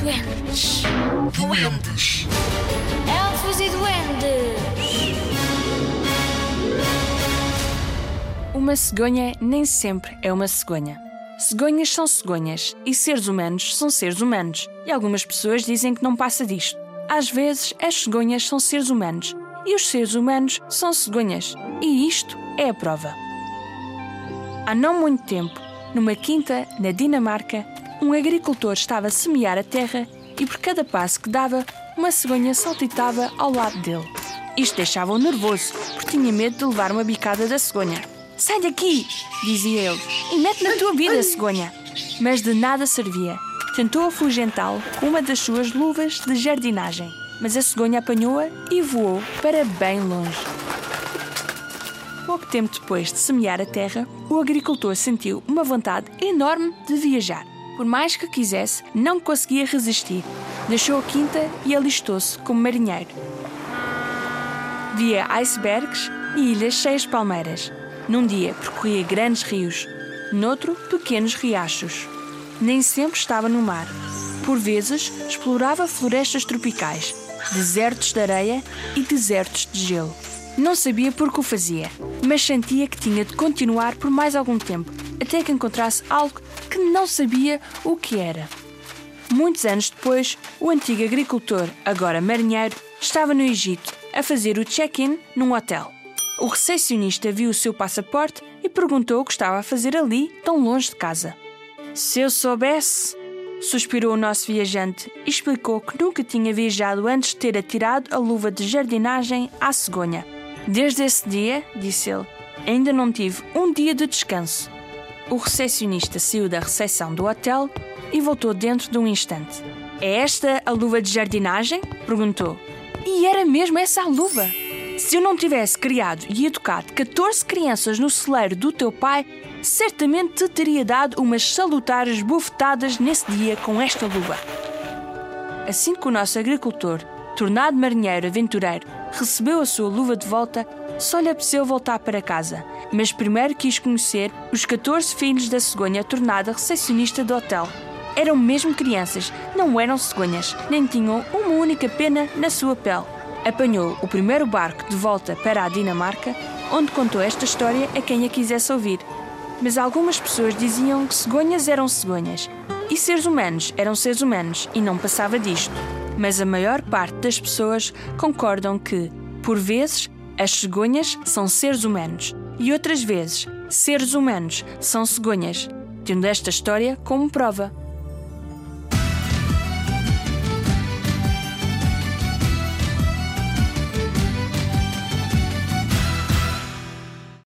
Duendes. Duendes. Elfos e duendes. Uma cegonha nem sempre é uma cegonha. Cegonhas são cegonhas e seres humanos são seres humanos. E algumas pessoas dizem que não passa disto. Às vezes, as cegonhas são seres humanos e os seres humanos são cegonhas. E isto é a prova. Há não muito tempo, numa quinta na Dinamarca, um agricultor estava a semear a terra e por cada passo que dava, uma cegonha saltitava ao lado dele. Isto deixava-o nervoso, porque tinha medo de levar uma bicada da cegonha. Sai daqui, dizia ele, e mete na tua vida, cegonha. Mas de nada servia. Tentou afugentá-lo com uma das suas luvas de jardinagem, mas a cegonha apanhou-a e voou para bem longe. Pouco tempo depois de semear a terra, o agricultor sentiu uma vontade enorme de viajar. Por mais que quisesse, não conseguia resistir. Deixou a quinta e alistou-se como marinheiro. Via icebergs e ilhas cheias de palmeiras. Num dia percorria grandes rios, noutro, pequenos riachos. Nem sempre estava no mar. Por vezes, explorava florestas tropicais, desertos de areia e desertos de gelo. Não sabia por que o fazia, mas sentia que tinha de continuar por mais algum tempo, até que encontrasse algo que não sabia o que era. Muitos anos depois, o antigo agricultor, agora marinheiro, estava no Egito a fazer o check-in num hotel. O recepcionista viu o seu passaporte e perguntou o que estava a fazer ali, tão longe de casa. Se eu soubesse, suspirou o nosso viajante e explicou que nunca tinha viajado antes de ter atirado a luva de jardinagem à cegonha. Desde esse dia, disse ele, ainda não tive um dia de descanso. O recepcionista saiu da recepção do hotel e voltou dentro de um instante. É esta a luva de jardinagem? perguntou. E era mesmo essa a luva! Se eu não tivesse criado e educado 14 crianças no celeiro do teu pai, certamente te teria dado umas salutares bufetadas nesse dia com esta luva. Assim que o nosso agricultor, tornado marinheiro aventureiro, recebeu a sua luva de volta, só lhe apeteceu voltar para casa, mas primeiro quis conhecer os 14 filhos da cegonha tornada recepcionista do hotel. Eram mesmo crianças, não eram cegonhas, nem tinham uma única pena na sua pele. Apanhou o primeiro barco de volta para a Dinamarca, onde contou esta história a quem a quisesse ouvir. Mas algumas pessoas diziam que cegonhas eram cegonhas e seres humanos eram seres humanos e não passava disto. Mas a maior parte das pessoas concordam que, por vezes, as cegonhas são seres humanos e outras vezes, seres humanos são cegonhas, tendo esta história como prova.